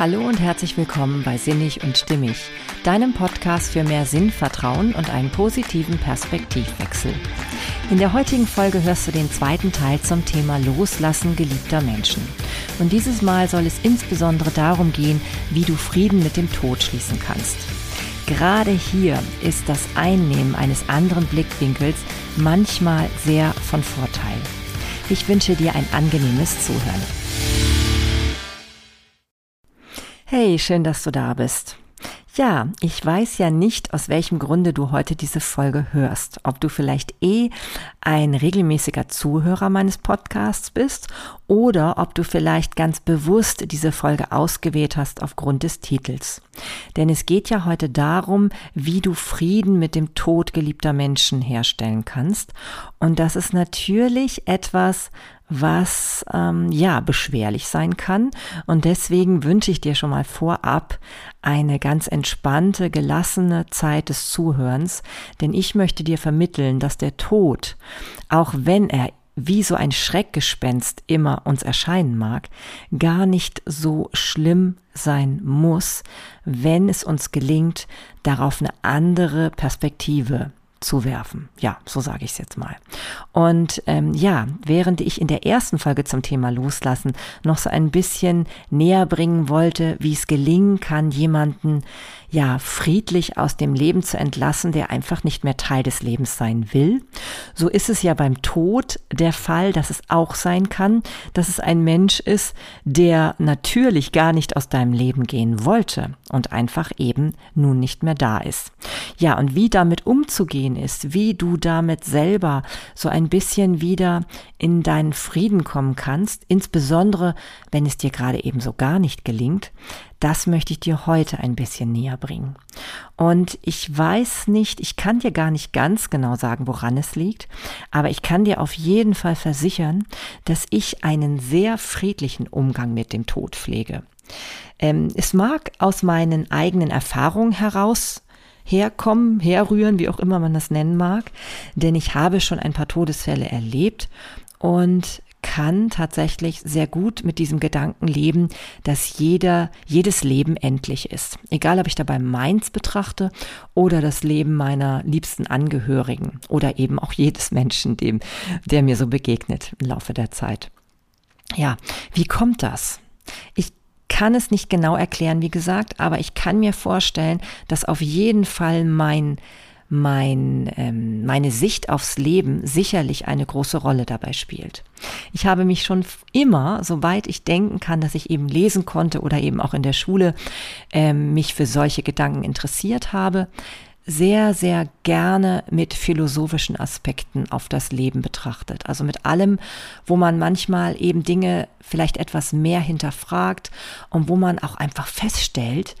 Hallo und herzlich willkommen bei Sinnig und Stimmig, deinem Podcast für mehr Sinnvertrauen und einen positiven Perspektivwechsel. In der heutigen Folge hörst du den zweiten Teil zum Thema Loslassen geliebter Menschen. Und dieses Mal soll es insbesondere darum gehen, wie du Frieden mit dem Tod schließen kannst. Gerade hier ist das Einnehmen eines anderen Blickwinkels manchmal sehr von Vorteil. Ich wünsche dir ein angenehmes Zuhören. Hey, schön, dass du da bist. Ja, ich weiß ja nicht, aus welchem Grunde du heute diese Folge hörst. Ob du vielleicht eh ein regelmäßiger Zuhörer meines Podcasts bist oder ob du vielleicht ganz bewusst diese Folge ausgewählt hast aufgrund des Titels. Denn es geht ja heute darum, wie du Frieden mit dem Tod geliebter Menschen herstellen kannst. Und das ist natürlich etwas, was ähm, ja beschwerlich sein kann. Und deswegen wünsche ich dir schon mal vorab eine ganz entspannte, gelassene Zeit des Zuhörens, denn ich möchte dir vermitteln, dass der Tod, auch wenn er wie so ein Schreckgespenst immer uns erscheinen mag, gar nicht so schlimm sein muss, wenn es uns gelingt, darauf eine andere Perspektive zu werfen. Ja, so sage ich es jetzt mal. Und ähm, ja, während ich in der ersten Folge zum Thema Loslassen noch so ein bisschen näher bringen wollte, wie es gelingen kann, jemanden ja friedlich aus dem Leben zu entlassen, der einfach nicht mehr Teil des Lebens sein will. So ist es ja beim Tod der Fall, dass es auch sein kann, dass es ein Mensch ist, der natürlich gar nicht aus deinem Leben gehen wollte und einfach eben nun nicht mehr da ist. Ja, und wie damit umzugehen ist, wie du damit selber so ein bisschen wieder in deinen Frieden kommen kannst, insbesondere wenn es dir gerade eben so gar nicht gelingt, das möchte ich dir heute ein bisschen näher bringen. Und ich weiß nicht, ich kann dir gar nicht ganz genau sagen, woran es liegt, aber ich kann dir auf jeden Fall versichern, dass ich einen sehr friedlichen Umgang mit dem Tod pflege. Ähm, es mag aus meinen eigenen Erfahrungen heraus herkommen, herrühren, wie auch immer man das nennen mag, denn ich habe schon ein paar Todesfälle erlebt und kann tatsächlich sehr gut mit diesem Gedanken leben, dass jeder, jedes Leben endlich ist. Egal, ob ich dabei meins betrachte oder das Leben meiner liebsten Angehörigen oder eben auch jedes Menschen, dem, der mir so begegnet im Laufe der Zeit. Ja, wie kommt das? Ich kann es nicht genau erklären, wie gesagt, aber ich kann mir vorstellen, dass auf jeden Fall mein mein, ähm, meine Sicht aufs Leben sicherlich eine große Rolle dabei spielt. Ich habe mich schon immer, soweit ich denken kann, dass ich eben lesen konnte oder eben auch in der Schule ähm, mich für solche Gedanken interessiert habe, sehr, sehr gerne mit philosophischen Aspekten auf das Leben betrachtet. Also mit allem, wo man manchmal eben Dinge vielleicht etwas mehr hinterfragt und wo man auch einfach feststellt,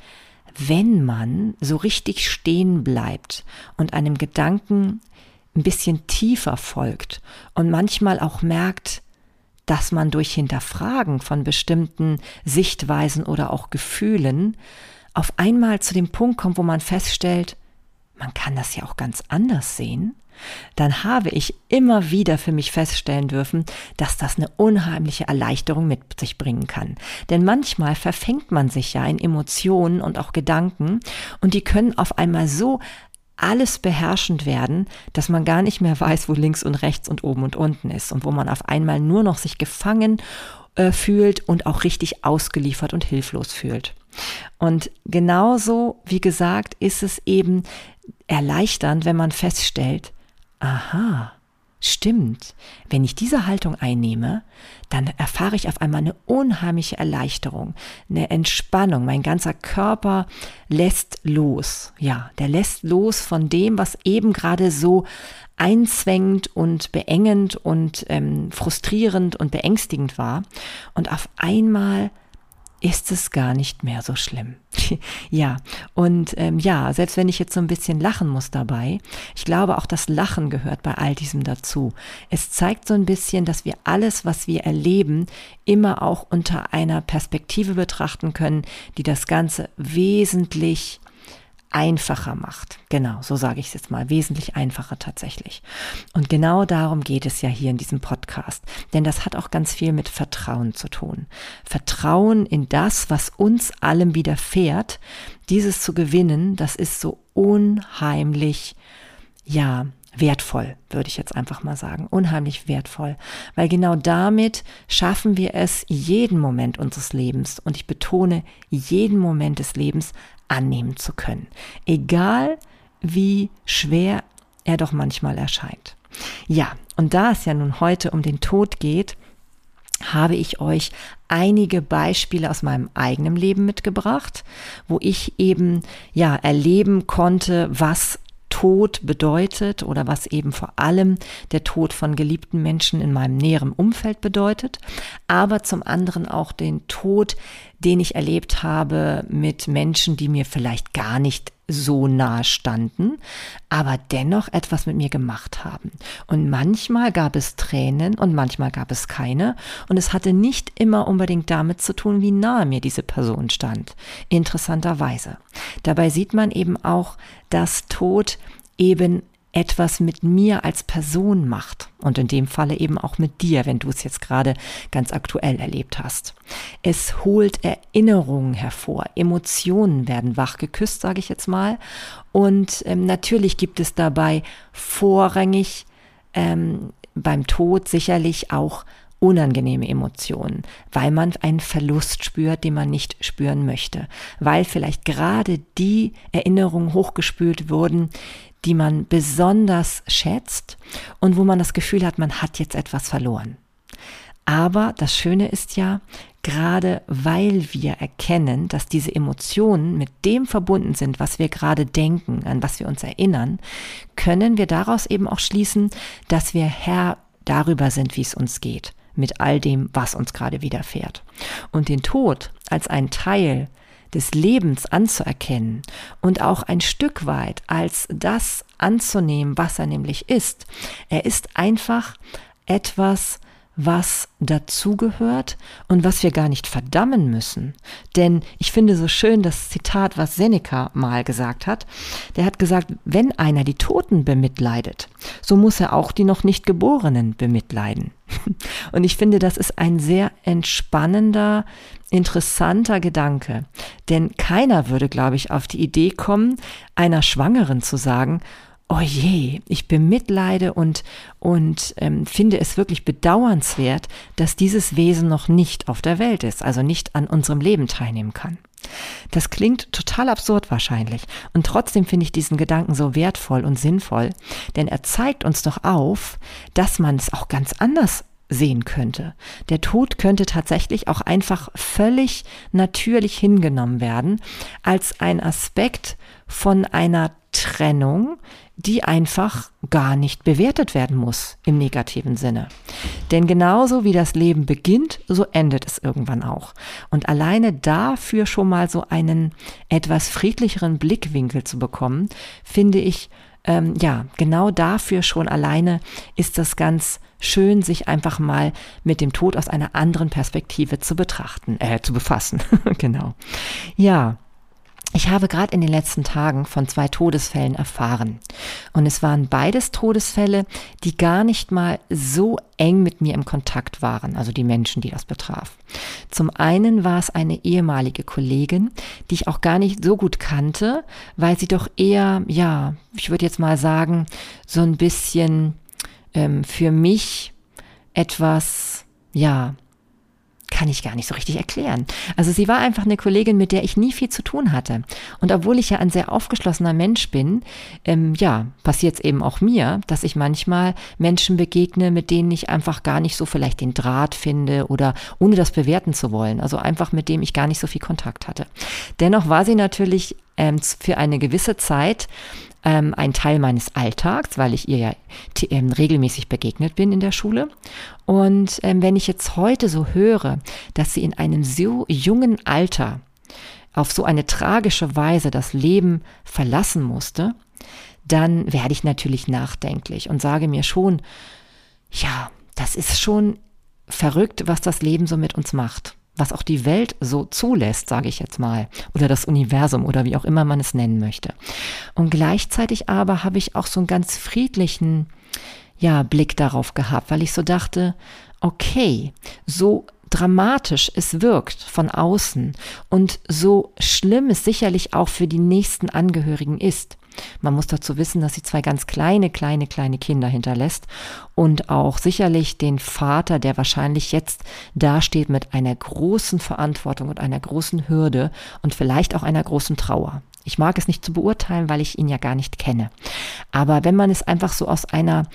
wenn man so richtig stehen bleibt und einem Gedanken ein bisschen tiefer folgt und manchmal auch merkt, dass man durch Hinterfragen von bestimmten Sichtweisen oder auch Gefühlen auf einmal zu dem Punkt kommt, wo man feststellt, man kann das ja auch ganz anders sehen dann habe ich immer wieder für mich feststellen dürfen, dass das eine unheimliche Erleichterung mit sich bringen kann. Denn manchmal verfängt man sich ja in Emotionen und auch Gedanken und die können auf einmal so alles beherrschend werden, dass man gar nicht mehr weiß, wo links und rechts und oben und unten ist und wo man auf einmal nur noch sich gefangen äh, fühlt und auch richtig ausgeliefert und hilflos fühlt. Und genauso, wie gesagt, ist es eben erleichternd, wenn man feststellt, aha, stimmt, wenn ich diese Haltung einnehme, dann erfahre ich auf einmal eine unheimliche Erleichterung, eine Entspannung. Mein ganzer Körper lässt los. Ja, der lässt los von dem, was eben gerade so einzwängend und beengend und ähm, frustrierend und beängstigend war. Und auf einmal ist es gar nicht mehr so schlimm. ja, und ähm, ja, selbst wenn ich jetzt so ein bisschen lachen muss dabei, ich glaube auch das Lachen gehört bei all diesem dazu. Es zeigt so ein bisschen, dass wir alles, was wir erleben, immer auch unter einer Perspektive betrachten können, die das Ganze wesentlich einfacher macht. Genau, so sage ich es jetzt mal, wesentlich einfacher tatsächlich. Und genau darum geht es ja hier in diesem Podcast, denn das hat auch ganz viel mit Vertrauen zu tun. Vertrauen in das, was uns allem widerfährt, dieses zu gewinnen, das ist so unheimlich, ja, wertvoll, würde ich jetzt einfach mal sagen. Unheimlich wertvoll. Weil genau damit schaffen wir es, jeden Moment unseres Lebens, und ich betone, jeden Moment des Lebens annehmen zu können. Egal wie schwer er doch manchmal erscheint. Ja, und da es ja nun heute um den Tod geht, habe ich euch einige Beispiele aus meinem eigenen Leben mitgebracht, wo ich eben ja erleben konnte, was Tod bedeutet oder was eben vor allem der Tod von geliebten Menschen in meinem näheren Umfeld bedeutet, aber zum anderen auch den Tod, den ich erlebt habe mit Menschen, die mir vielleicht gar nicht so nahe standen, aber dennoch etwas mit mir gemacht haben. Und manchmal gab es Tränen und manchmal gab es keine. Und es hatte nicht immer unbedingt damit zu tun, wie nahe mir diese Person stand. Interessanterweise. Dabei sieht man eben auch, dass Tod eben etwas mit mir als Person macht. Und in dem Falle eben auch mit dir, wenn du es jetzt gerade ganz aktuell erlebt hast. Es holt Erinnerungen hervor, Emotionen werden wach geküsst, sage ich jetzt mal, und ähm, natürlich gibt es dabei vorrangig ähm, beim Tod sicherlich auch unangenehme Emotionen, weil man einen Verlust spürt, den man nicht spüren möchte, weil vielleicht gerade die Erinnerungen hochgespült wurden, die man besonders schätzt und wo man das Gefühl hat, man hat jetzt etwas verloren. Aber das Schöne ist ja, gerade weil wir erkennen, dass diese Emotionen mit dem verbunden sind, was wir gerade denken, an was wir uns erinnern, können wir daraus eben auch schließen, dass wir Herr darüber sind, wie es uns geht, mit all dem, was uns gerade widerfährt. Und den Tod als ein Teil des Lebens anzuerkennen und auch ein Stück weit als das anzunehmen, was er nämlich ist. Er ist einfach etwas, was dazugehört und was wir gar nicht verdammen müssen. Denn ich finde so schön das Zitat, was Seneca mal gesagt hat. Der hat gesagt, wenn einer die Toten bemitleidet, so muss er auch die noch nicht Geborenen bemitleiden. Und ich finde, das ist ein sehr entspannender, interessanter Gedanke. Denn keiner würde, glaube ich, auf die Idee kommen, einer Schwangeren zu sagen, oh je, ich bemitleide und, und ähm, finde es wirklich bedauernswert, dass dieses Wesen noch nicht auf der Welt ist, also nicht an unserem Leben teilnehmen kann. Das klingt total absurd wahrscheinlich. Und trotzdem finde ich diesen Gedanken so wertvoll und sinnvoll, denn er zeigt uns doch auf, dass man es auch ganz anders sehen könnte. Der Tod könnte tatsächlich auch einfach völlig natürlich hingenommen werden als ein Aspekt von einer Trennung, die einfach gar nicht bewertet werden muss im negativen Sinne. Denn genauso wie das Leben beginnt, so endet es irgendwann auch. Und alleine dafür schon mal so einen etwas friedlicheren Blickwinkel zu bekommen, finde ich, ähm, ja, genau dafür schon alleine ist das ganz schön, sich einfach mal mit dem Tod aus einer anderen Perspektive zu betrachten, äh, zu befassen. genau. Ja. Ich habe gerade in den letzten Tagen von zwei Todesfällen erfahren. Und es waren beides Todesfälle, die gar nicht mal so eng mit mir im Kontakt waren, also die Menschen, die das betraf. Zum einen war es eine ehemalige Kollegin, die ich auch gar nicht so gut kannte, weil sie doch eher, ja, ich würde jetzt mal sagen, so ein bisschen ähm, für mich etwas, ja, kann ich gar nicht so richtig erklären. Also sie war einfach eine Kollegin, mit der ich nie viel zu tun hatte. Und obwohl ich ja ein sehr aufgeschlossener Mensch bin, ähm, ja, passiert es eben auch mir, dass ich manchmal Menschen begegne, mit denen ich einfach gar nicht so vielleicht den Draht finde oder ohne das bewerten zu wollen. Also einfach mit dem ich gar nicht so viel Kontakt hatte. Dennoch war sie natürlich ähm, für eine gewisse Zeit ähm, ein Teil meines Alltags, weil ich ihr ja ähm, regelmäßig begegnet bin in der Schule. Und ähm, wenn ich jetzt heute so höre, dass sie in einem so jungen Alter auf so eine tragische Weise das Leben verlassen musste, dann werde ich natürlich nachdenklich und sage mir schon, ja, das ist schon verrückt, was das Leben so mit uns macht was auch die Welt so zulässt, sage ich jetzt mal, oder das Universum oder wie auch immer man es nennen möchte. Und gleichzeitig aber habe ich auch so einen ganz friedlichen ja, Blick darauf gehabt, weil ich so dachte, okay, so dramatisch es wirkt von außen und so schlimm es sicherlich auch für die nächsten Angehörigen ist. Man muss dazu wissen, dass sie zwei ganz kleine, kleine, kleine Kinder hinterlässt und auch sicherlich den Vater, der wahrscheinlich jetzt dasteht mit einer großen Verantwortung und einer großen Hürde und vielleicht auch einer großen Trauer. Ich mag es nicht zu beurteilen, weil ich ihn ja gar nicht kenne. Aber wenn man es einfach so aus einer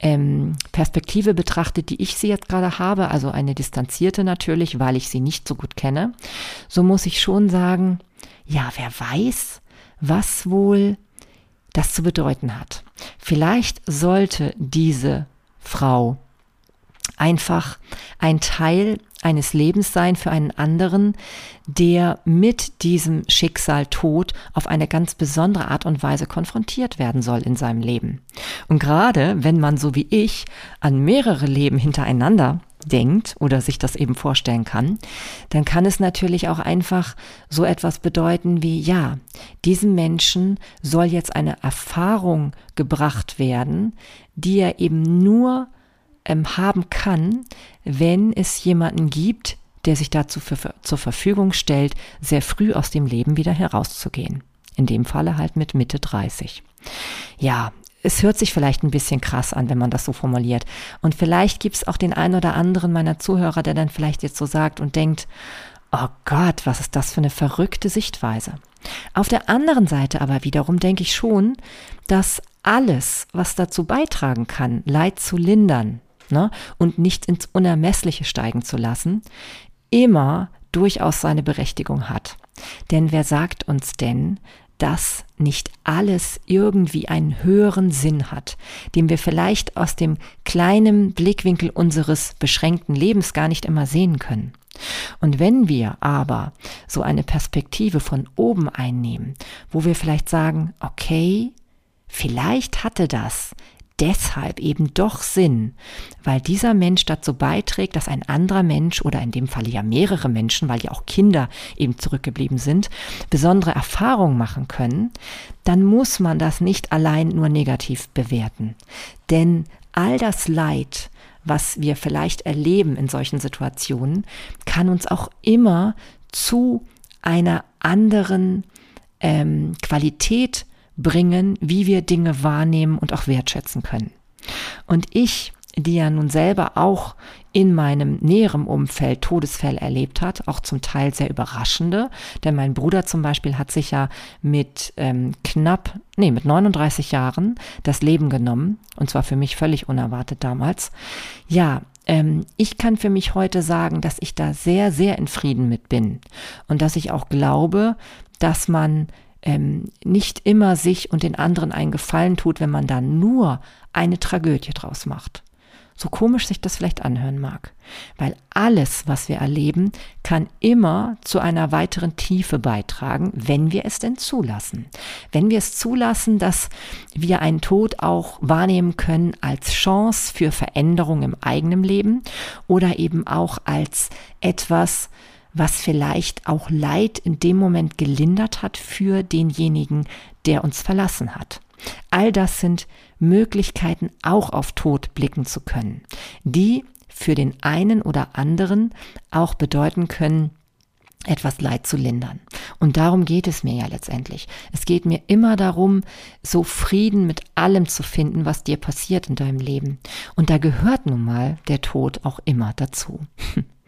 ähm, Perspektive betrachtet, die ich sie jetzt gerade habe, also eine distanzierte natürlich, weil ich sie nicht so gut kenne, so muss ich schon sagen, ja, wer weiß, was wohl das zu bedeuten hat. Vielleicht sollte diese Frau einfach ein Teil eines Lebens sein für einen anderen, der mit diesem Schicksal Tod auf eine ganz besondere Art und Weise konfrontiert werden soll in seinem Leben. Und gerade wenn man so wie ich an mehrere Leben hintereinander denkt oder sich das eben vorstellen kann, dann kann es natürlich auch einfach so etwas bedeuten wie, ja, diesem Menschen soll jetzt eine Erfahrung gebracht werden, die er eben nur ähm, haben kann, wenn es jemanden gibt, der sich dazu für, für, zur Verfügung stellt, sehr früh aus dem Leben wieder herauszugehen. In dem Falle halt mit Mitte 30. Ja, es hört sich vielleicht ein bisschen krass an, wenn man das so formuliert. Und vielleicht gibt es auch den einen oder anderen meiner Zuhörer, der dann vielleicht jetzt so sagt und denkt, oh Gott, was ist das für eine verrückte Sichtweise. Auf der anderen Seite aber wiederum denke ich schon, dass alles, was dazu beitragen kann, Leid zu lindern ne, und nicht ins Unermessliche steigen zu lassen, immer durchaus seine Berechtigung hat. Denn wer sagt uns denn, dass nicht alles irgendwie einen höheren Sinn hat, den wir vielleicht aus dem kleinen Blickwinkel unseres beschränkten Lebens gar nicht immer sehen können. Und wenn wir aber so eine Perspektive von oben einnehmen, wo wir vielleicht sagen, okay, vielleicht hatte das deshalb eben doch Sinn, weil dieser Mensch dazu beiträgt, dass ein anderer Mensch oder in dem Falle ja mehrere Menschen, weil ja auch Kinder eben zurückgeblieben sind, besondere Erfahrungen machen können, dann muss man das nicht allein nur negativ bewerten. Denn all das Leid, was wir vielleicht erleben in solchen Situationen, kann uns auch immer zu einer anderen ähm, Qualität bringen, wie wir Dinge wahrnehmen und auch wertschätzen können. Und ich, die ja nun selber auch in meinem näheren Umfeld Todesfälle erlebt hat, auch zum Teil sehr überraschende, denn mein Bruder zum Beispiel hat sich ja mit ähm, knapp, nee, mit 39 Jahren das Leben genommen, und zwar für mich völlig unerwartet damals. Ja, ähm, ich kann für mich heute sagen, dass ich da sehr, sehr in Frieden mit bin und dass ich auch glaube, dass man ähm, nicht immer sich und den anderen einen Gefallen tut, wenn man da nur eine Tragödie draus macht. So komisch sich das vielleicht anhören mag. Weil alles, was wir erleben, kann immer zu einer weiteren Tiefe beitragen, wenn wir es denn zulassen. Wenn wir es zulassen, dass wir einen Tod auch wahrnehmen können als Chance für Veränderung im eigenen Leben oder eben auch als etwas, was vielleicht auch Leid in dem Moment gelindert hat für denjenigen, der uns verlassen hat. All das sind Möglichkeiten, auch auf Tod blicken zu können, die für den einen oder anderen auch bedeuten können, etwas Leid zu lindern. Und darum geht es mir ja letztendlich. Es geht mir immer darum, so Frieden mit allem zu finden, was dir passiert in deinem Leben. Und da gehört nun mal der Tod auch immer dazu.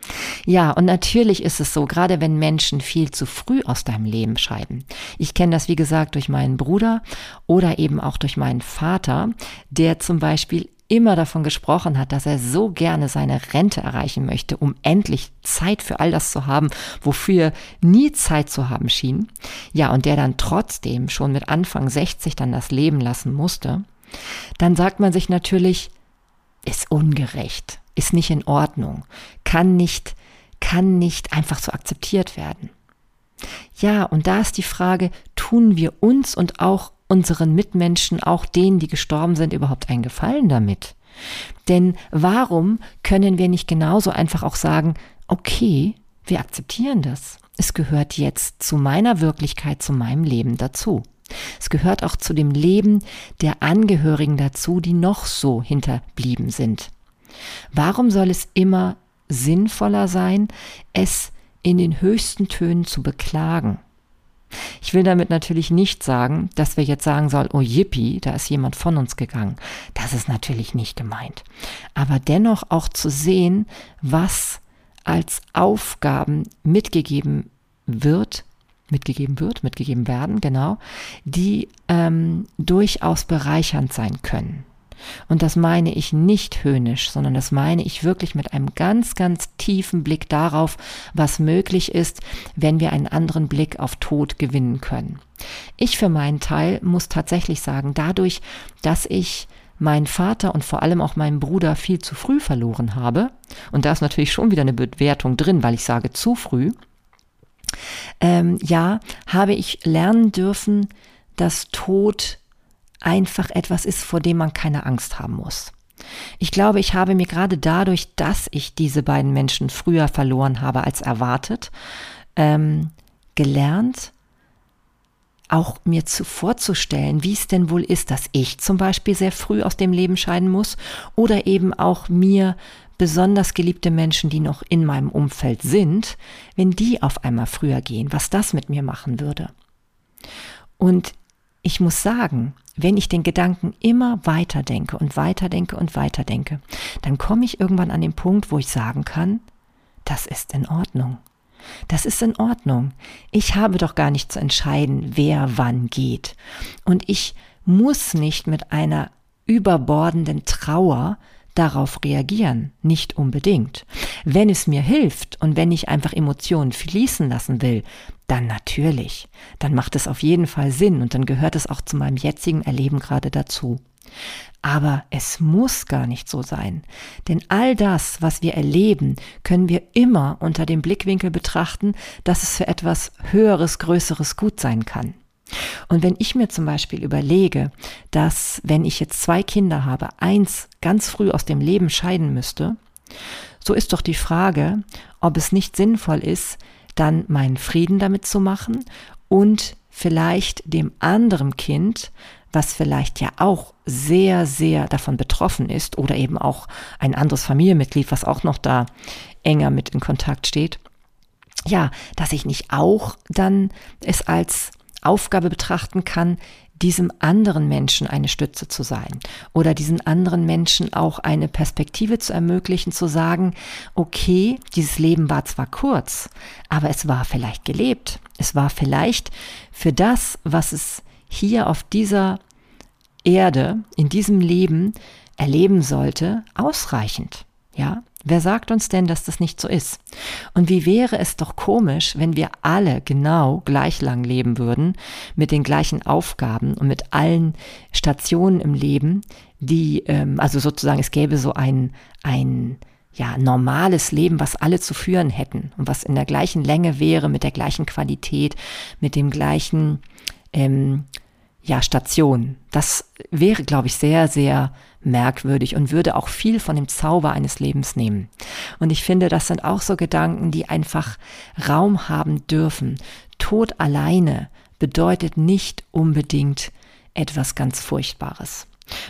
Ja, und natürlich ist es so, gerade wenn Menschen viel zu früh aus deinem Leben scheiden. Ich kenne das, wie gesagt, durch meinen Bruder oder eben auch durch meinen Vater, der zum Beispiel immer davon gesprochen hat, dass er so gerne seine Rente erreichen möchte, um endlich Zeit für all das zu haben, wofür nie Zeit zu haben schien. Ja, und der dann trotzdem schon mit Anfang 60 dann das Leben lassen musste. Dann sagt man sich natürlich, ist ungerecht ist nicht in Ordnung, kann nicht, kann nicht einfach so akzeptiert werden. Ja, und da ist die Frage, tun wir uns und auch unseren Mitmenschen, auch denen, die gestorben sind, überhaupt einen Gefallen damit? Denn warum können wir nicht genauso einfach auch sagen, okay, wir akzeptieren das. Es gehört jetzt zu meiner Wirklichkeit, zu meinem Leben dazu. Es gehört auch zu dem Leben der Angehörigen dazu, die noch so hinterblieben sind. Warum soll es immer sinnvoller sein, es in den höchsten Tönen zu beklagen? Ich will damit natürlich nicht sagen, dass wir jetzt sagen sollen, oh yippie, da ist jemand von uns gegangen. Das ist natürlich nicht gemeint. Aber dennoch auch zu sehen, was als Aufgaben mitgegeben wird, mitgegeben wird, mitgegeben werden, genau, die ähm, durchaus bereichernd sein können. Und das meine ich nicht höhnisch, sondern das meine ich wirklich mit einem ganz, ganz tiefen Blick darauf, was möglich ist, wenn wir einen anderen Blick auf Tod gewinnen können. Ich für meinen Teil muss tatsächlich sagen, dadurch, dass ich meinen Vater und vor allem auch meinen Bruder viel zu früh verloren habe, und da ist natürlich schon wieder eine Bewertung drin, weil ich sage zu früh, ähm, ja, habe ich lernen dürfen, dass Tod einfach etwas ist, vor dem man keine Angst haben muss. Ich glaube, ich habe mir gerade dadurch, dass ich diese beiden Menschen früher verloren habe als erwartet, ähm, gelernt, auch mir zu vorzustellen, wie es denn wohl ist, dass ich zum Beispiel sehr früh aus dem Leben scheiden muss oder eben auch mir besonders geliebte Menschen, die noch in meinem Umfeld sind, wenn die auf einmal früher gehen, was das mit mir machen würde. Und ich muss sagen, wenn ich den Gedanken immer weiter denke und weiter denke und weiter denke, dann komme ich irgendwann an den Punkt, wo ich sagen kann, das ist in Ordnung. Das ist in Ordnung. Ich habe doch gar nicht zu entscheiden, wer wann geht. Und ich muss nicht mit einer überbordenden Trauer darauf reagieren, nicht unbedingt. Wenn es mir hilft und wenn ich einfach Emotionen fließen lassen will, dann natürlich. Dann macht es auf jeden Fall Sinn und dann gehört es auch zu meinem jetzigen Erleben gerade dazu. Aber es muss gar nicht so sein. Denn all das, was wir erleben, können wir immer unter dem Blickwinkel betrachten, dass es für etwas Höheres, Größeres gut sein kann. Und wenn ich mir zum Beispiel überlege, dass wenn ich jetzt zwei Kinder habe, eins ganz früh aus dem Leben scheiden müsste, so ist doch die Frage, ob es nicht sinnvoll ist, dann meinen Frieden damit zu machen und vielleicht dem anderen Kind, was vielleicht ja auch sehr, sehr davon betroffen ist oder eben auch ein anderes Familienmitglied, was auch noch da enger mit in Kontakt steht, ja, dass ich nicht auch dann es als Aufgabe betrachten kann, diesem anderen Menschen eine Stütze zu sein oder diesen anderen Menschen auch eine Perspektive zu ermöglichen, zu sagen, okay, dieses Leben war zwar kurz, aber es war vielleicht gelebt. Es war vielleicht für das, was es hier auf dieser Erde, in diesem Leben erleben sollte, ausreichend. Ja, Wer sagt uns denn, dass das nicht so ist? Und wie wäre es doch komisch, wenn wir alle genau gleich lang leben würden, mit den gleichen Aufgaben und mit allen Stationen im Leben, die, ähm, also sozusagen, es gäbe so ein, ein, ja, normales Leben, was alle zu führen hätten und was in der gleichen Länge wäre, mit der gleichen Qualität, mit dem gleichen, ähm, ja, Station. Das wäre, glaube ich, sehr, sehr merkwürdig und würde auch viel von dem Zauber eines Lebens nehmen. Und ich finde, das sind auch so Gedanken, die einfach Raum haben dürfen. Tod alleine bedeutet nicht unbedingt etwas ganz Furchtbares.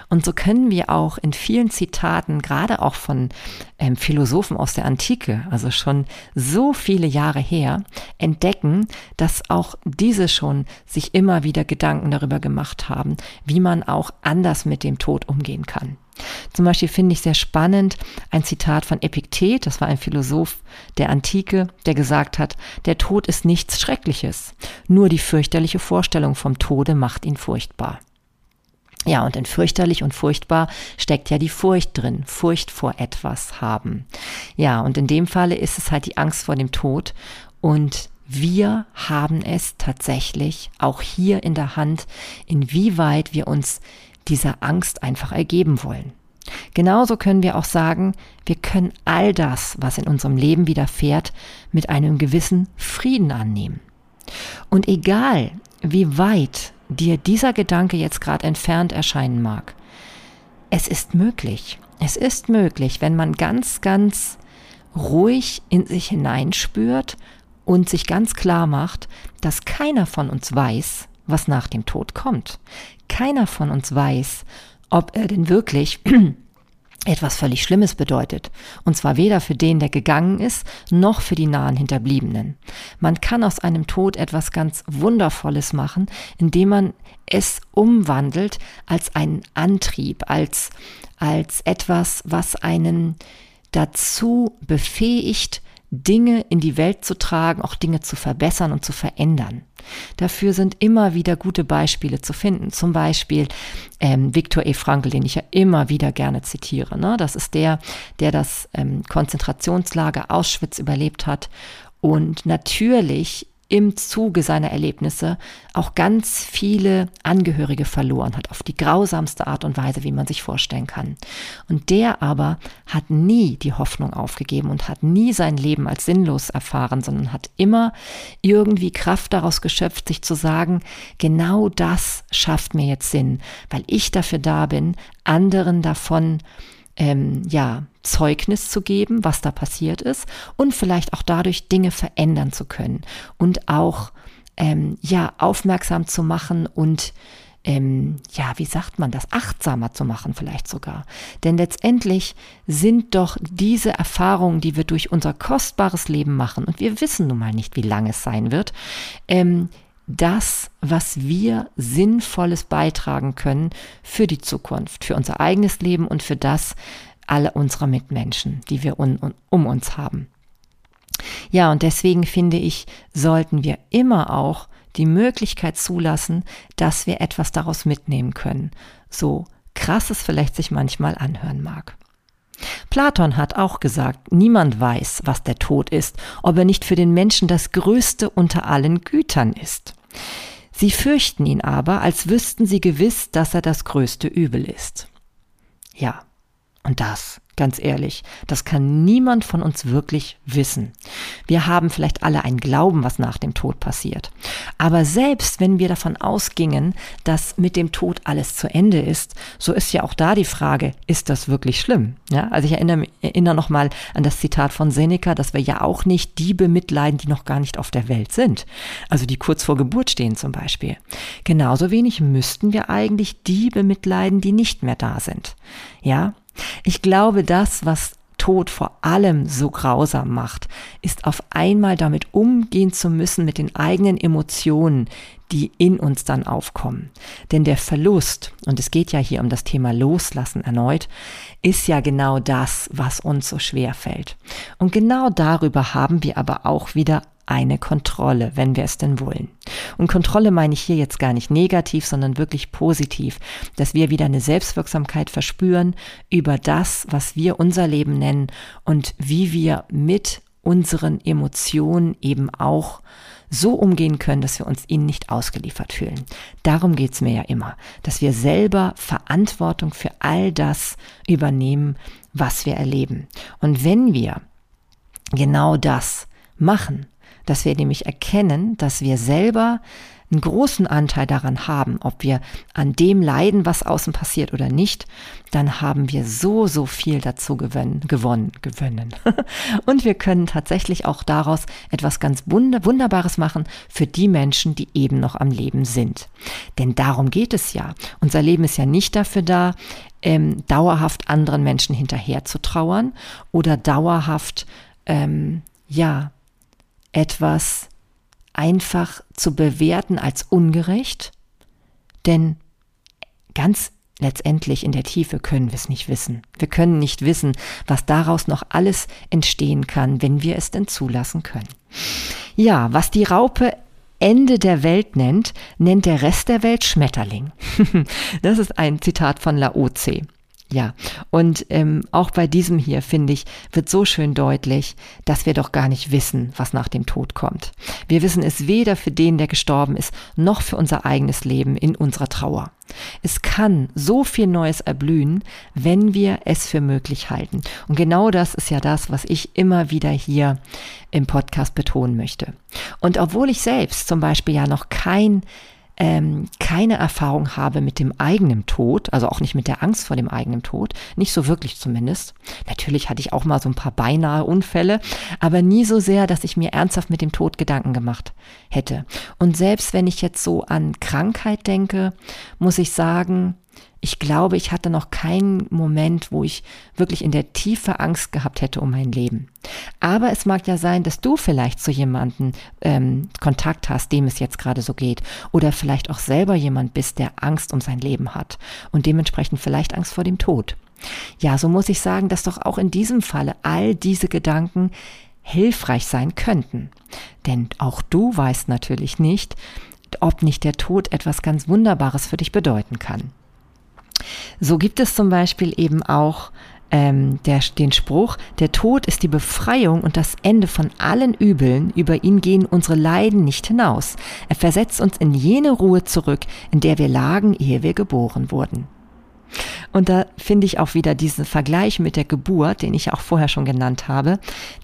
Und so können wir auch in vielen Zitaten, gerade auch von ähm, Philosophen aus der Antike, also schon so viele Jahre her, entdecken, dass auch diese schon sich immer wieder Gedanken darüber gemacht haben, wie man auch anders mit dem Tod umgehen kann. Zum Beispiel finde ich sehr spannend ein Zitat von Epiktet, das war ein Philosoph der Antike, der gesagt hat, der Tod ist nichts Schreckliches, nur die fürchterliche Vorstellung vom Tode macht ihn furchtbar. Ja, und in fürchterlich und furchtbar steckt ja die Furcht drin, Furcht vor etwas haben. Ja, und in dem Falle ist es halt die Angst vor dem Tod und wir haben es tatsächlich auch hier in der Hand, inwieweit wir uns dieser Angst einfach ergeben wollen. Genauso können wir auch sagen, wir können all das, was in unserem Leben widerfährt, mit einem gewissen Frieden annehmen. Und egal, wie weit dir dieser Gedanke jetzt gerade entfernt erscheinen mag. Es ist möglich. Es ist möglich, wenn man ganz, ganz ruhig in sich hineinspürt und sich ganz klar macht, dass keiner von uns weiß, was nach dem Tod kommt. Keiner von uns weiß, ob er denn wirklich etwas völlig Schlimmes bedeutet. Und zwar weder für den, der gegangen ist, noch für die nahen Hinterbliebenen. Man kann aus einem Tod etwas ganz Wundervolles machen, indem man es umwandelt als einen Antrieb, als, als etwas, was einen dazu befähigt, Dinge in die Welt zu tragen, auch Dinge zu verbessern und zu verändern. Dafür sind immer wieder gute Beispiele zu finden. Zum Beispiel ähm, Viktor E. Frankl, den ich ja immer wieder gerne zitiere. Ne? Das ist der, der das ähm, Konzentrationslager Auschwitz überlebt hat und natürlich im Zuge seiner Erlebnisse auch ganz viele Angehörige verloren hat, auf die grausamste Art und Weise, wie man sich vorstellen kann. Und der aber hat nie die Hoffnung aufgegeben und hat nie sein Leben als sinnlos erfahren, sondern hat immer irgendwie Kraft daraus geschöpft, sich zu sagen, genau das schafft mir jetzt Sinn, weil ich dafür da bin, anderen davon ähm, ja, Zeugnis zu geben, was da passiert ist und vielleicht auch dadurch Dinge verändern zu können und auch ähm, ja aufmerksam zu machen und ähm, ja, wie sagt man das, achtsamer zu machen vielleicht sogar. Denn letztendlich sind doch diese Erfahrungen, die wir durch unser kostbares Leben machen, und wir wissen nun mal nicht, wie lange es sein wird, ähm, das, was wir Sinnvolles beitragen können für die Zukunft, für unser eigenes Leben und für das aller unserer Mitmenschen, die wir un, un, um uns haben. Ja, und deswegen finde ich, sollten wir immer auch die Möglichkeit zulassen, dass wir etwas daraus mitnehmen können, so krass es vielleicht sich manchmal anhören mag. Platon hat auch gesagt, niemand weiß, was der Tod ist, ob er nicht für den Menschen das Größte unter allen Gütern ist. Sie fürchten ihn aber, als wüssten sie gewiss, dass er das größte Übel ist. Ja, und das Ganz ehrlich, das kann niemand von uns wirklich wissen. Wir haben vielleicht alle einen Glauben, was nach dem Tod passiert. Aber selbst wenn wir davon ausgingen, dass mit dem Tod alles zu Ende ist, so ist ja auch da die Frage, ist das wirklich schlimm? Ja, also ich erinnere, erinnere nochmal an das Zitat von Seneca, dass wir ja auch nicht die bemitleiden, die noch gar nicht auf der Welt sind. Also die kurz vor Geburt stehen zum Beispiel. Genauso wenig müssten wir eigentlich die bemitleiden, die nicht mehr da sind. Ja, ich glaube, das, was Tod vor allem so grausam macht, ist auf einmal damit umgehen zu müssen mit den eigenen Emotionen, die in uns dann aufkommen. Denn der Verlust, und es geht ja hier um das Thema Loslassen erneut, ist ja genau das, was uns so schwer fällt. Und genau darüber haben wir aber auch wieder eine Kontrolle, wenn wir es denn wollen. Und Kontrolle meine ich hier jetzt gar nicht negativ, sondern wirklich positiv, dass wir wieder eine Selbstwirksamkeit verspüren über das, was wir unser Leben nennen und wie wir mit unseren Emotionen eben auch so umgehen können, dass wir uns ihnen nicht ausgeliefert fühlen. Darum geht's mir ja immer, dass wir selber Verantwortung für all das übernehmen, was wir erleben. Und wenn wir genau das machen, dass wir nämlich erkennen, dass wir selber einen großen Anteil daran haben, ob wir an dem leiden, was außen passiert oder nicht, dann haben wir so, so viel dazu gewonnen, gewonnen, gewonnen. Und wir können tatsächlich auch daraus etwas ganz Wunderbares machen für die Menschen, die eben noch am Leben sind. Denn darum geht es ja. Unser Leben ist ja nicht dafür da, ähm, dauerhaft anderen Menschen hinterher zu trauern oder dauerhaft, ähm, ja, etwas einfach zu bewerten als ungerecht, denn ganz letztendlich in der Tiefe können wir es nicht wissen. Wir können nicht wissen, was daraus noch alles entstehen kann, wenn wir es denn zulassen können. Ja, was die Raupe Ende der Welt nennt, nennt der Rest der Welt Schmetterling. das ist ein Zitat von Laozi. Ja, und ähm, auch bei diesem hier, finde ich, wird so schön deutlich, dass wir doch gar nicht wissen, was nach dem Tod kommt. Wir wissen es weder für den, der gestorben ist, noch für unser eigenes Leben in unserer Trauer. Es kann so viel Neues erblühen, wenn wir es für möglich halten. Und genau das ist ja das, was ich immer wieder hier im Podcast betonen möchte. Und obwohl ich selbst zum Beispiel ja noch kein ähm, keine Erfahrung habe mit dem eigenen Tod, also auch nicht mit der Angst vor dem eigenen Tod, nicht so wirklich zumindest. Natürlich hatte ich auch mal so ein paar beinahe Unfälle, aber nie so sehr, dass ich mir ernsthaft mit dem Tod Gedanken gemacht hätte. Und selbst wenn ich jetzt so an Krankheit denke, muss ich sagen, ich glaube, ich hatte noch keinen Moment, wo ich wirklich in der Tiefe Angst gehabt hätte um mein Leben. Aber es mag ja sein, dass du vielleicht zu jemandem ähm, Kontakt hast, dem es jetzt gerade so geht. Oder vielleicht auch selber jemand bist, der Angst um sein Leben hat und dementsprechend vielleicht Angst vor dem Tod. Ja, so muss ich sagen, dass doch auch in diesem Falle all diese Gedanken hilfreich sein könnten. Denn auch du weißt natürlich nicht, ob nicht der Tod etwas ganz Wunderbares für dich bedeuten kann. So gibt es zum Beispiel eben auch ähm, der, den Spruch, der Tod ist die Befreiung und das Ende von allen Übeln, über ihn gehen unsere Leiden nicht hinaus. Er versetzt uns in jene Ruhe zurück, in der wir lagen, ehe wir geboren wurden. Und da finde ich auch wieder diesen Vergleich mit der Geburt, den ich auch vorher schon genannt habe,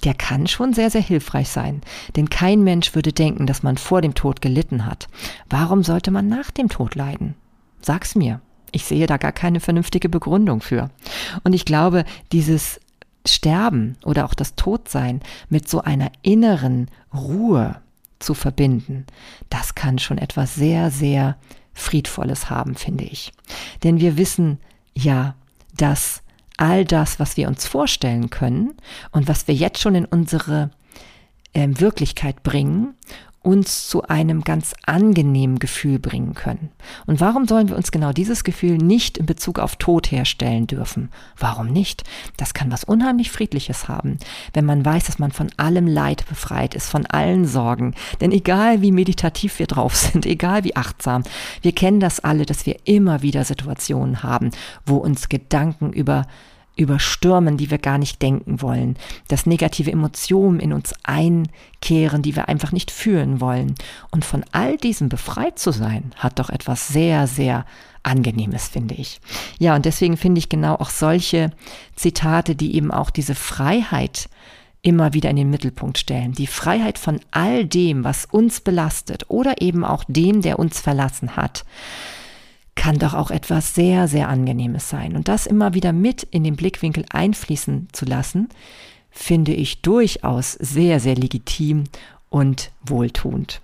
der kann schon sehr, sehr hilfreich sein. Denn kein Mensch würde denken, dass man vor dem Tod gelitten hat. Warum sollte man nach dem Tod leiden? Sag's mir. Ich sehe da gar keine vernünftige Begründung für. Und ich glaube, dieses Sterben oder auch das Todsein mit so einer inneren Ruhe zu verbinden, das kann schon etwas sehr, sehr Friedvolles haben, finde ich. Denn wir wissen ja, dass all das, was wir uns vorstellen können und was wir jetzt schon in unsere äh, Wirklichkeit bringen uns zu einem ganz angenehmen Gefühl bringen können. Und warum sollen wir uns genau dieses Gefühl nicht in Bezug auf Tod herstellen dürfen? Warum nicht? Das kann was unheimlich Friedliches haben, wenn man weiß, dass man von allem Leid befreit ist, von allen Sorgen. Denn egal wie meditativ wir drauf sind, egal wie achtsam, wir kennen das alle, dass wir immer wieder Situationen haben, wo uns Gedanken über überstürmen, die wir gar nicht denken wollen, dass negative Emotionen in uns einkehren, die wir einfach nicht fühlen wollen. Und von all diesem befreit zu sein, hat doch etwas sehr, sehr Angenehmes, finde ich. Ja, und deswegen finde ich genau auch solche Zitate, die eben auch diese Freiheit immer wieder in den Mittelpunkt stellen. Die Freiheit von all dem, was uns belastet oder eben auch dem, der uns verlassen hat kann doch auch etwas sehr, sehr Angenehmes sein. Und das immer wieder mit in den Blickwinkel einfließen zu lassen, finde ich durchaus sehr, sehr legitim und wohltuend.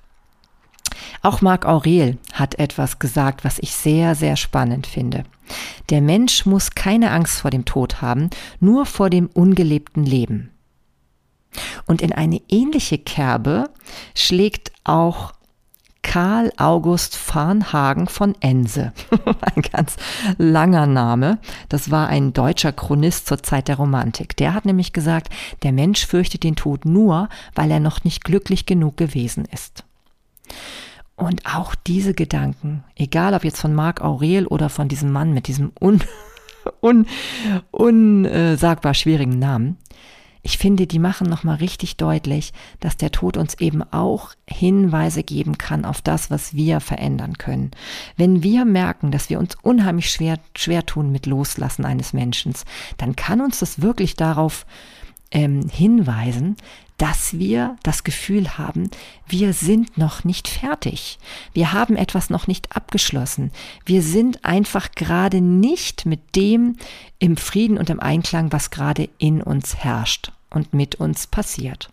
Auch Marc Aurel hat etwas gesagt, was ich sehr, sehr spannend finde. Der Mensch muss keine Angst vor dem Tod haben, nur vor dem ungelebten Leben. Und in eine ähnliche Kerbe schlägt auch Karl August Farnhagen von Ense. ein ganz langer Name. Das war ein deutscher Chronist zur Zeit der Romantik. Der hat nämlich gesagt, der Mensch fürchtet den Tod nur, weil er noch nicht glücklich genug gewesen ist. Und auch diese Gedanken, egal ob jetzt von Marc Aurel oder von diesem Mann mit diesem un, un, unsagbar schwierigen Namen, ich finde, die machen nochmal richtig deutlich, dass der Tod uns eben auch Hinweise geben kann auf das, was wir verändern können. Wenn wir merken, dass wir uns unheimlich schwer, schwer tun mit Loslassen eines Menschen, dann kann uns das wirklich darauf ähm, hinweisen, dass wir das Gefühl haben, wir sind noch nicht fertig. Wir haben etwas noch nicht abgeschlossen. Wir sind einfach gerade nicht mit dem im Frieden und im Einklang, was gerade in uns herrscht und mit uns passiert.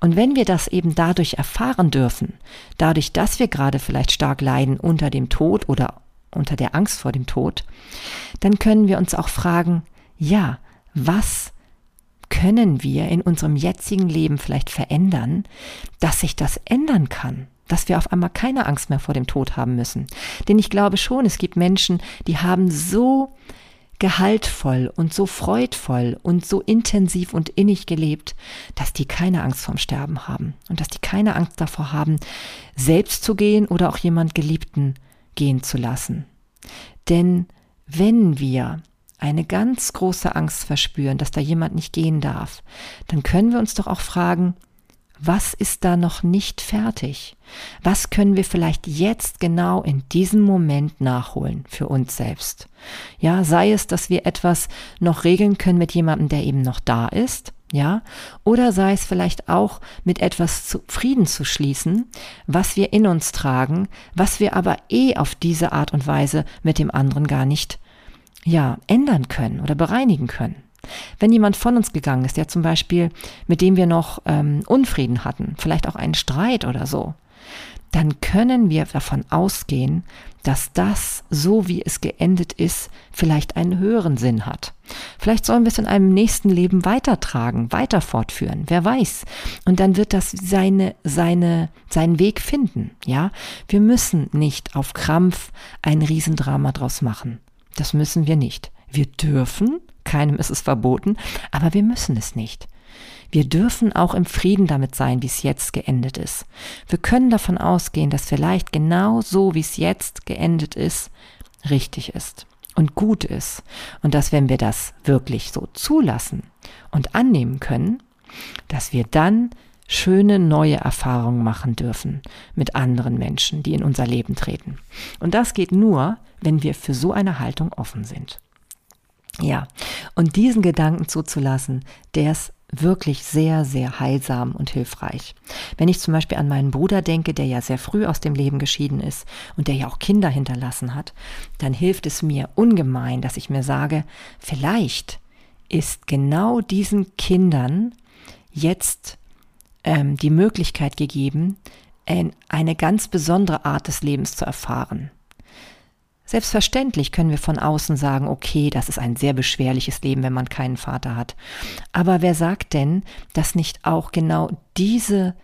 Und wenn wir das eben dadurch erfahren dürfen, dadurch, dass wir gerade vielleicht stark leiden unter dem Tod oder unter der Angst vor dem Tod, dann können wir uns auch fragen, ja, was können wir in unserem jetzigen Leben vielleicht verändern, dass sich das ändern kann? dass wir auf einmal keine Angst mehr vor dem Tod haben müssen. Denn ich glaube schon, es gibt Menschen, die haben so gehaltvoll und so freudvoll und so intensiv und innig gelebt, dass die keine Angst vorm Sterben haben und dass die keine Angst davor haben, selbst zu gehen oder auch jemand Geliebten gehen zu lassen. Denn wenn wir eine ganz große Angst verspüren, dass da jemand nicht gehen darf, dann können wir uns doch auch fragen, was ist da noch nicht fertig? Was können wir vielleicht jetzt genau in diesem Moment nachholen für uns selbst? Ja, sei es, dass wir etwas noch regeln können mit jemandem, der eben noch da ist. ja, oder sei es vielleicht auch mit etwas zu Frieden zu schließen, was wir in uns tragen, was wir aber eh auf diese Art und Weise mit dem anderen gar nicht, ja, ändern können oder bereinigen können. Wenn jemand von uns gegangen ist, der zum Beispiel, mit dem wir noch ähm, Unfrieden hatten, vielleicht auch einen Streit oder so, dann können wir davon ausgehen, dass das, so wie es geendet ist, vielleicht einen höheren Sinn hat. Vielleicht sollen wir es in einem nächsten Leben weitertragen, weiter fortführen, wer weiß. Und dann wird das seine, seine, seinen Weg finden, ja. Wir müssen nicht auf Krampf ein Riesendrama draus machen. Das müssen wir nicht. Wir dürfen, keinem ist es verboten, aber wir müssen es nicht. Wir dürfen auch im Frieden damit sein, wie es jetzt geendet ist. Wir können davon ausgehen, dass vielleicht genau so, wie es jetzt geendet ist, richtig ist und gut ist. Und dass wenn wir das wirklich so zulassen und annehmen können, dass wir dann schöne neue Erfahrungen machen dürfen mit anderen Menschen, die in unser Leben treten. Und das geht nur, wenn wir für so eine Haltung offen sind. Ja, und diesen Gedanken zuzulassen, der ist wirklich sehr, sehr heilsam und hilfreich. Wenn ich zum Beispiel an meinen Bruder denke, der ja sehr früh aus dem Leben geschieden ist und der ja auch Kinder hinterlassen hat, dann hilft es mir ungemein, dass ich mir sage, vielleicht ist genau diesen Kindern jetzt ähm, die Möglichkeit gegeben, eine ganz besondere Art des Lebens zu erfahren. Selbstverständlich können wir von außen sagen, okay, das ist ein sehr beschwerliches Leben, wenn man keinen Vater hat. Aber wer sagt denn, dass nicht auch genau diese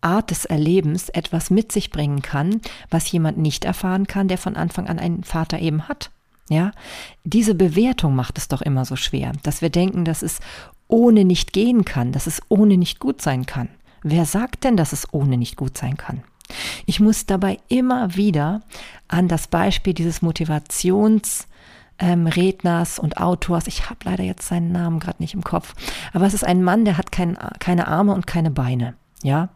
Art des Erlebens etwas mit sich bringen kann, was jemand nicht erfahren kann, der von Anfang an einen Vater eben hat? Ja, diese Bewertung macht es doch immer so schwer, dass wir denken, dass es ohne nicht gehen kann, dass es ohne nicht gut sein kann. Wer sagt denn, dass es ohne nicht gut sein kann? Ich muss dabei immer wieder an das Beispiel dieses Motivationsredners ähm, und Autors, ich habe leider jetzt seinen Namen gerade nicht im Kopf, aber es ist ein Mann, der hat kein, keine Arme und keine Beine, ja.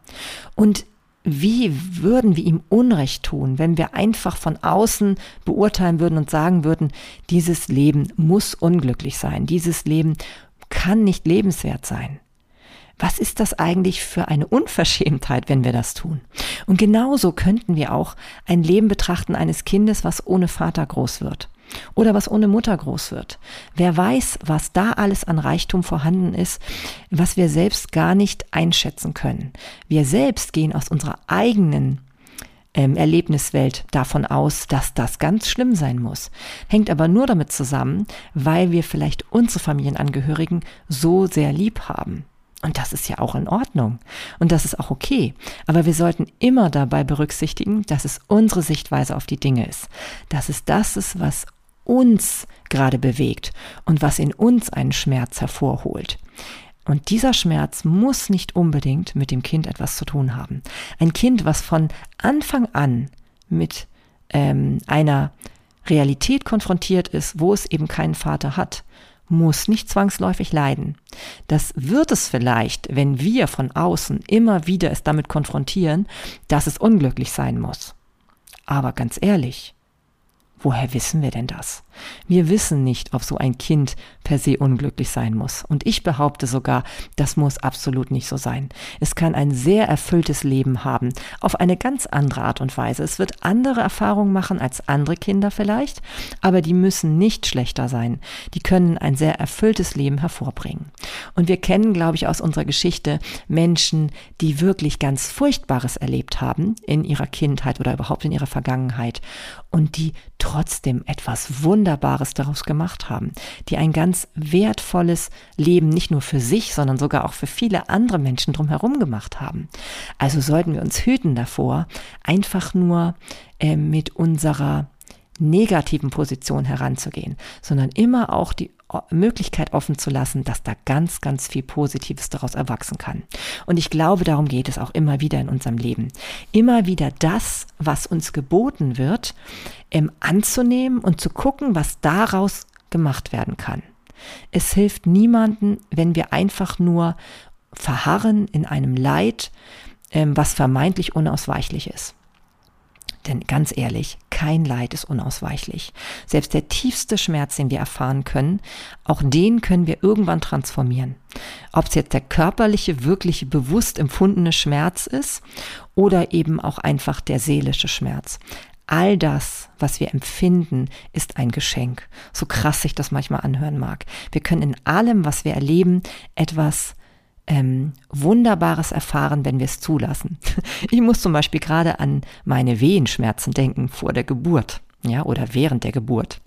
Und wie würden wir ihm Unrecht tun, wenn wir einfach von außen beurteilen würden und sagen würden, dieses Leben muss unglücklich sein, dieses Leben kann nicht lebenswert sein. Was ist das eigentlich für eine Unverschämtheit, wenn wir das tun? Und genauso könnten wir auch ein Leben betrachten eines Kindes, was ohne Vater groß wird oder was ohne Mutter groß wird. Wer weiß, was da alles an Reichtum vorhanden ist, was wir selbst gar nicht einschätzen können. Wir selbst gehen aus unserer eigenen ähm, Erlebniswelt davon aus, dass das ganz schlimm sein muss. Hängt aber nur damit zusammen, weil wir vielleicht unsere Familienangehörigen so sehr lieb haben. Und das ist ja auch in Ordnung. Und das ist auch okay. Aber wir sollten immer dabei berücksichtigen, dass es unsere Sichtweise auf die Dinge ist. Dass es das ist, was uns gerade bewegt und was in uns einen Schmerz hervorholt. Und dieser Schmerz muss nicht unbedingt mit dem Kind etwas zu tun haben. Ein Kind, was von Anfang an mit ähm, einer Realität konfrontiert ist, wo es eben keinen Vater hat, muss nicht zwangsläufig leiden. Das wird es vielleicht, wenn wir von außen immer wieder es damit konfrontieren, dass es unglücklich sein muss. Aber ganz ehrlich, Woher wissen wir denn das? Wir wissen nicht, ob so ein Kind per se unglücklich sein muss. Und ich behaupte sogar, das muss absolut nicht so sein. Es kann ein sehr erfülltes Leben haben, auf eine ganz andere Art und Weise. Es wird andere Erfahrungen machen als andere Kinder vielleicht, aber die müssen nicht schlechter sein. Die können ein sehr erfülltes Leben hervorbringen. Und wir kennen, glaube ich, aus unserer Geschichte Menschen, die wirklich ganz Furchtbares erlebt haben in ihrer Kindheit oder überhaupt in ihrer Vergangenheit und die trotzdem etwas Wunderbares daraus gemacht haben, die ein ganz wertvolles Leben nicht nur für sich, sondern sogar auch für viele andere Menschen drumherum gemacht haben. Also sollten wir uns hüten davor, einfach nur äh, mit unserer negativen Position heranzugehen, sondern immer auch die Möglichkeit offen zu lassen, dass da ganz, ganz viel Positives daraus erwachsen kann. Und ich glaube, darum geht es auch immer wieder in unserem Leben. Immer wieder das, was uns geboten wird, ähm, anzunehmen und zu gucken, was daraus gemacht werden kann. Es hilft niemanden, wenn wir einfach nur verharren in einem Leid, ähm, was vermeintlich unausweichlich ist. Denn ganz ehrlich, kein Leid ist unausweichlich. Selbst der tiefste Schmerz, den wir erfahren können, auch den können wir irgendwann transformieren. Ob es jetzt der körperliche, wirkliche, bewusst empfundene Schmerz ist oder eben auch einfach der seelische Schmerz. All das, was wir empfinden, ist ein Geschenk. So krass sich das manchmal anhören mag. Wir können in allem, was wir erleben, etwas ähm, Wunderbares erfahren, wenn wir es zulassen. Ich muss zum Beispiel gerade an meine Wehenschmerzen denken vor der Geburt, ja, oder während der Geburt.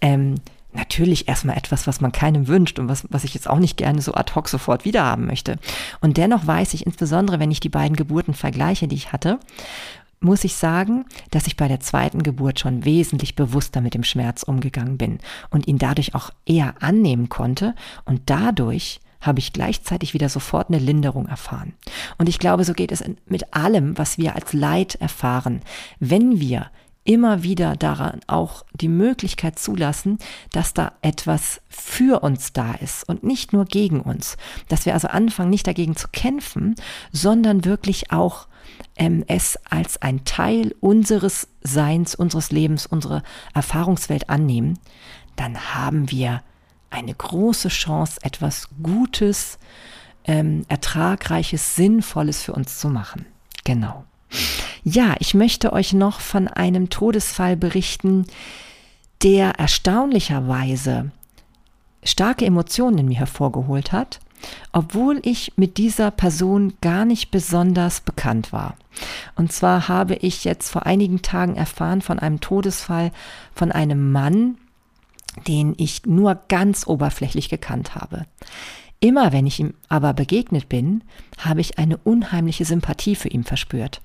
Ähm, natürlich erstmal etwas, was man keinem wünscht und was, was ich jetzt auch nicht gerne so ad hoc sofort wiederhaben möchte. Und dennoch weiß ich, insbesondere wenn ich die beiden Geburten vergleiche, die ich hatte, muss ich sagen, dass ich bei der zweiten Geburt schon wesentlich bewusster mit dem Schmerz umgegangen bin und ihn dadurch auch eher annehmen konnte und dadurch habe ich gleichzeitig wieder sofort eine Linderung erfahren. Und ich glaube, so geht es mit allem, was wir als Leid erfahren. Wenn wir immer wieder daran auch die Möglichkeit zulassen, dass da etwas für uns da ist und nicht nur gegen uns. Dass wir also anfangen, nicht dagegen zu kämpfen, sondern wirklich auch ähm, es als ein Teil unseres Seins, unseres Lebens, unsere Erfahrungswelt annehmen, dann haben wir eine große Chance, etwas Gutes, ähm, Ertragreiches, Sinnvolles für uns zu machen. Genau. Ja, ich möchte euch noch von einem Todesfall berichten, der erstaunlicherweise starke Emotionen in mir hervorgeholt hat, obwohl ich mit dieser Person gar nicht besonders bekannt war. Und zwar habe ich jetzt vor einigen Tagen erfahren von einem Todesfall von einem Mann, den ich nur ganz oberflächlich gekannt habe. Immer wenn ich ihm aber begegnet bin, habe ich eine unheimliche Sympathie für ihn verspürt.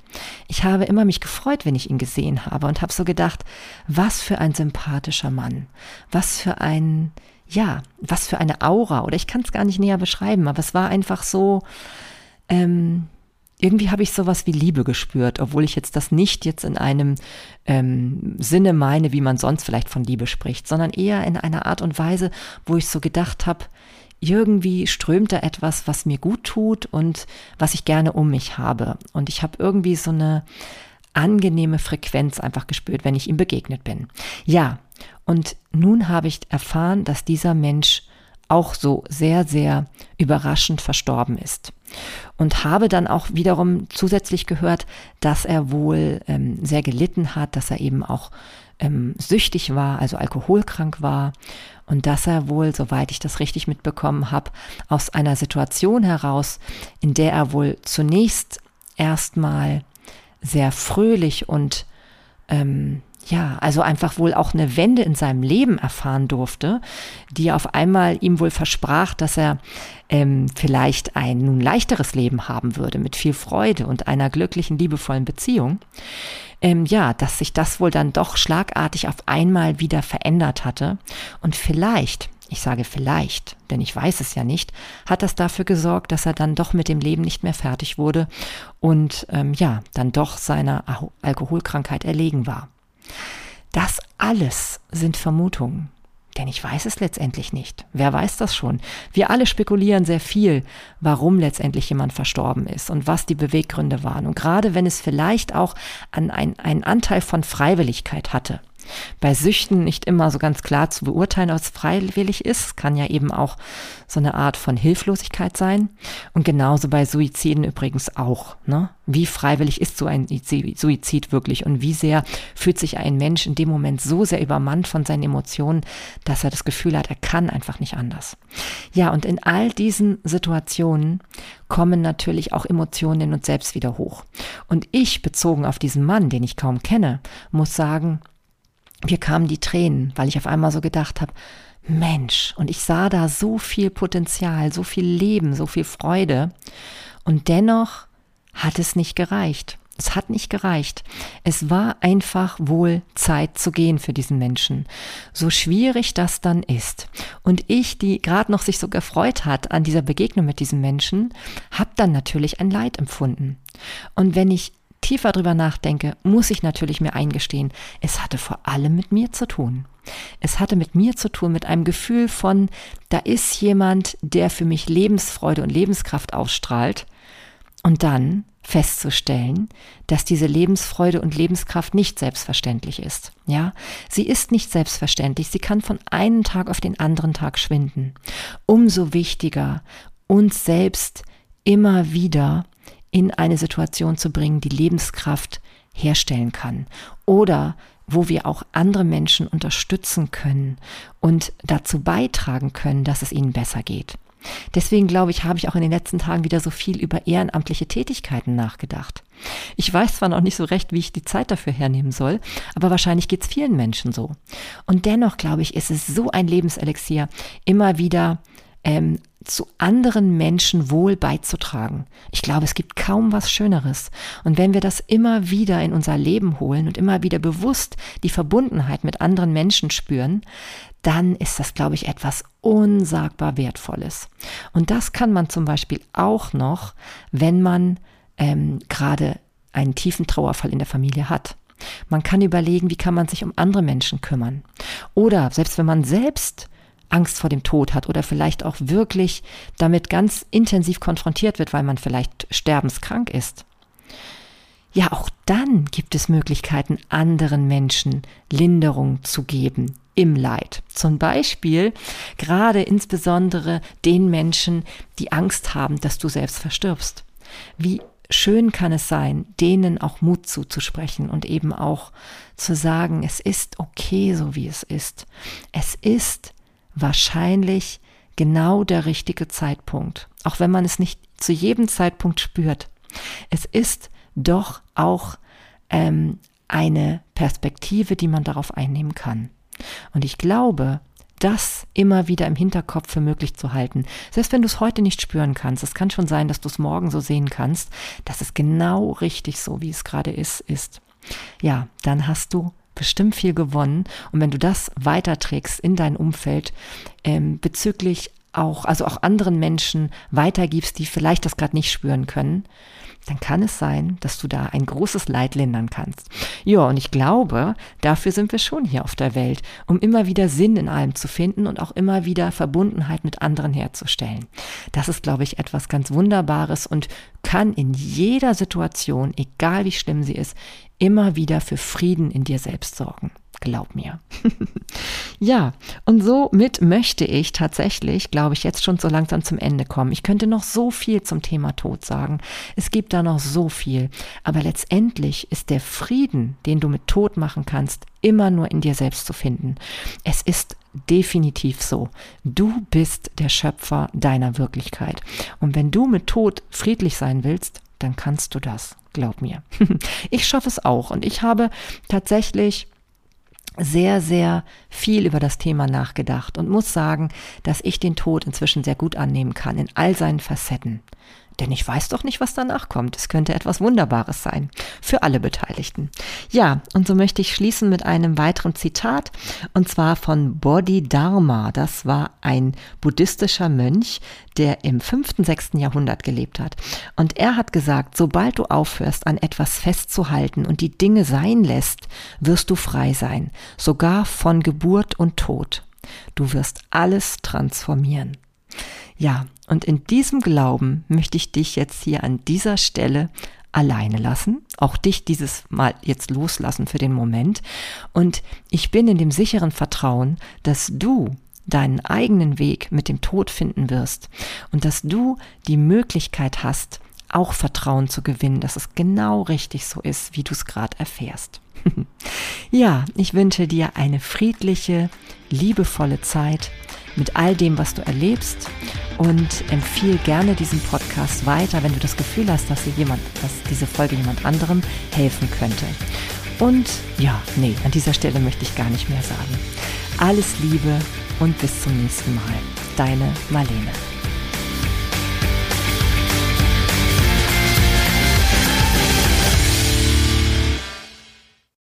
Ich habe immer mich gefreut, wenn ich ihn gesehen habe und habe so gedacht, was für ein sympathischer Mann, was für ein, ja, was für eine Aura oder ich kann es gar nicht näher beschreiben, aber es war einfach so, ähm, irgendwie habe ich sowas wie Liebe gespürt, obwohl ich jetzt das nicht jetzt in einem ähm, Sinne meine, wie man sonst vielleicht von Liebe spricht, sondern eher in einer Art und Weise, wo ich so gedacht habe, irgendwie strömt da etwas, was mir gut tut und was ich gerne um mich habe. Und ich habe irgendwie so eine angenehme Frequenz einfach gespürt, wenn ich ihm begegnet bin. Ja, und nun habe ich erfahren, dass dieser Mensch auch so sehr, sehr überraschend verstorben ist. Und habe dann auch wiederum zusätzlich gehört, dass er wohl ähm, sehr gelitten hat, dass er eben auch ähm, süchtig war, also alkoholkrank war und dass er wohl, soweit ich das richtig mitbekommen habe, aus einer Situation heraus, in der er wohl zunächst erstmal sehr fröhlich und ähm, ja, also einfach wohl auch eine Wende in seinem Leben erfahren durfte, die auf einmal ihm wohl versprach, dass er ähm, vielleicht ein nun leichteres Leben haben würde mit viel Freude und einer glücklichen, liebevollen Beziehung. Ähm, ja, dass sich das wohl dann doch schlagartig auf einmal wieder verändert hatte und vielleicht ich sage vielleicht, denn ich weiß es ja nicht, hat das dafür gesorgt, dass er dann doch mit dem Leben nicht mehr fertig wurde und ähm, ja, dann doch seiner Alkoholkrankheit erlegen war. Das alles sind Vermutungen. Denn ich weiß es letztendlich nicht. Wer weiß das schon? Wir alle spekulieren sehr viel, warum letztendlich jemand verstorben ist und was die Beweggründe waren. Und gerade wenn es vielleicht auch an ein, einen Anteil von Freiwilligkeit hatte bei Süchten nicht immer so ganz klar zu beurteilen, ob es freiwillig ist. Kann ja eben auch so eine Art von Hilflosigkeit sein. Und genauso bei Suiziden übrigens auch. Ne? Wie freiwillig ist so ein Suizid wirklich und wie sehr fühlt sich ein Mensch in dem Moment so sehr übermannt von seinen Emotionen, dass er das Gefühl hat, er kann einfach nicht anders. Ja, und in all diesen Situationen kommen natürlich auch Emotionen in uns selbst wieder hoch. Und ich, bezogen auf diesen Mann, den ich kaum kenne, muss sagen, mir kamen die Tränen, weil ich auf einmal so gedacht habe, Mensch, und ich sah da so viel Potenzial, so viel Leben, so viel Freude. Und dennoch hat es nicht gereicht. Es hat nicht gereicht. Es war einfach wohl Zeit zu gehen für diesen Menschen. So schwierig das dann ist. Und ich, die gerade noch sich so gefreut hat an dieser Begegnung mit diesem Menschen, habe dann natürlich ein Leid empfunden. Und wenn ich tiefer drüber nachdenke, muss ich natürlich mir eingestehen, es hatte vor allem mit mir zu tun. Es hatte mit mir zu tun, mit einem Gefühl von, da ist jemand, der für mich Lebensfreude und Lebenskraft ausstrahlt. Und dann festzustellen, dass diese Lebensfreude und Lebenskraft nicht selbstverständlich ist. Ja, sie ist nicht selbstverständlich. Sie kann von einem Tag auf den anderen Tag schwinden. Umso wichtiger, uns selbst immer wieder in eine Situation zu bringen, die Lebenskraft herstellen kann oder wo wir auch andere Menschen unterstützen können und dazu beitragen können, dass es ihnen besser geht. Deswegen glaube ich, habe ich auch in den letzten Tagen wieder so viel über ehrenamtliche Tätigkeiten nachgedacht. Ich weiß zwar noch nicht so recht, wie ich die Zeit dafür hernehmen soll, aber wahrscheinlich geht es vielen Menschen so. Und dennoch glaube ich, ist es so ein Lebenselixier, immer wieder ähm, zu anderen Menschen wohl beizutragen. Ich glaube, es gibt kaum was Schöneres. Und wenn wir das immer wieder in unser Leben holen und immer wieder bewusst die Verbundenheit mit anderen Menschen spüren, dann ist das, glaube ich, etwas unsagbar Wertvolles. Und das kann man zum Beispiel auch noch, wenn man ähm, gerade einen tiefen Trauerfall in der Familie hat. Man kann überlegen, wie kann man sich um andere Menschen kümmern. Oder selbst wenn man selbst Angst vor dem Tod hat oder vielleicht auch wirklich damit ganz intensiv konfrontiert wird, weil man vielleicht sterbenskrank ist. Ja, auch dann gibt es Möglichkeiten, anderen Menschen Linderung zu geben im Leid. Zum Beispiel gerade insbesondere den Menschen, die Angst haben, dass du selbst verstirbst. Wie schön kann es sein, denen auch Mut zuzusprechen und eben auch zu sagen, es ist okay, so wie es ist. Es ist wahrscheinlich genau der richtige Zeitpunkt, auch wenn man es nicht zu jedem Zeitpunkt spürt. Es ist doch auch ähm, eine Perspektive, die man darauf einnehmen kann. Und ich glaube, das immer wieder im Hinterkopf für möglich zu halten. Selbst wenn du es heute nicht spüren kannst, es kann schon sein, dass du es morgen so sehen kannst, dass es genau richtig so, wie es gerade ist, ist. Ja, dann hast du bestimmt viel gewonnen. Und wenn du das weiterträgst in dein Umfeld ähm, bezüglich auch, also auch anderen Menschen weitergibst, die vielleicht das gerade nicht spüren können, dann kann es sein, dass du da ein großes Leid lindern kannst. Ja, und ich glaube, dafür sind wir schon hier auf der Welt, um immer wieder Sinn in allem zu finden und auch immer wieder Verbundenheit mit anderen herzustellen. Das ist, glaube ich, etwas ganz Wunderbares und kann in jeder Situation, egal wie schlimm sie ist, immer wieder für Frieden in dir selbst sorgen. Glaub mir. ja, und somit möchte ich tatsächlich, glaube ich, jetzt schon so langsam zum Ende kommen. Ich könnte noch so viel zum Thema Tod sagen. Es gibt da noch so viel. Aber letztendlich ist der Frieden, den du mit Tod machen kannst, immer nur in dir selbst zu finden. Es ist definitiv so. Du bist der Schöpfer deiner Wirklichkeit. Und wenn du mit Tod friedlich sein willst, dann kannst du das. Glaub mir. Ich schaffe es auch. Und ich habe tatsächlich sehr, sehr viel über das Thema nachgedacht und muss sagen, dass ich den Tod inzwischen sehr gut annehmen kann, in all seinen Facetten. Denn ich weiß doch nicht, was danach kommt. Es könnte etwas Wunderbares sein. Für alle Beteiligten. Ja, und so möchte ich schließen mit einem weiteren Zitat. Und zwar von Bodhidharma. Das war ein buddhistischer Mönch, der im fünften, sechsten Jahrhundert gelebt hat. Und er hat gesagt, sobald du aufhörst, an etwas festzuhalten und die Dinge sein lässt, wirst du frei sein. Sogar von Geburt und Tod. Du wirst alles transformieren. Ja, und in diesem Glauben möchte ich dich jetzt hier an dieser Stelle alleine lassen, auch dich dieses Mal jetzt loslassen für den Moment. Und ich bin in dem sicheren Vertrauen, dass du deinen eigenen Weg mit dem Tod finden wirst und dass du die Möglichkeit hast, auch Vertrauen zu gewinnen, dass es genau richtig so ist, wie du es gerade erfährst. ja, ich wünsche dir eine friedliche, liebevolle Zeit mit all dem, was du erlebst und empfiehl gerne diesen Podcast weiter, wenn du das Gefühl hast, dass, jemand, dass diese Folge jemand anderem helfen könnte. Und ja, nee, an dieser Stelle möchte ich gar nicht mehr sagen. Alles Liebe und bis zum nächsten Mal. Deine Marlene.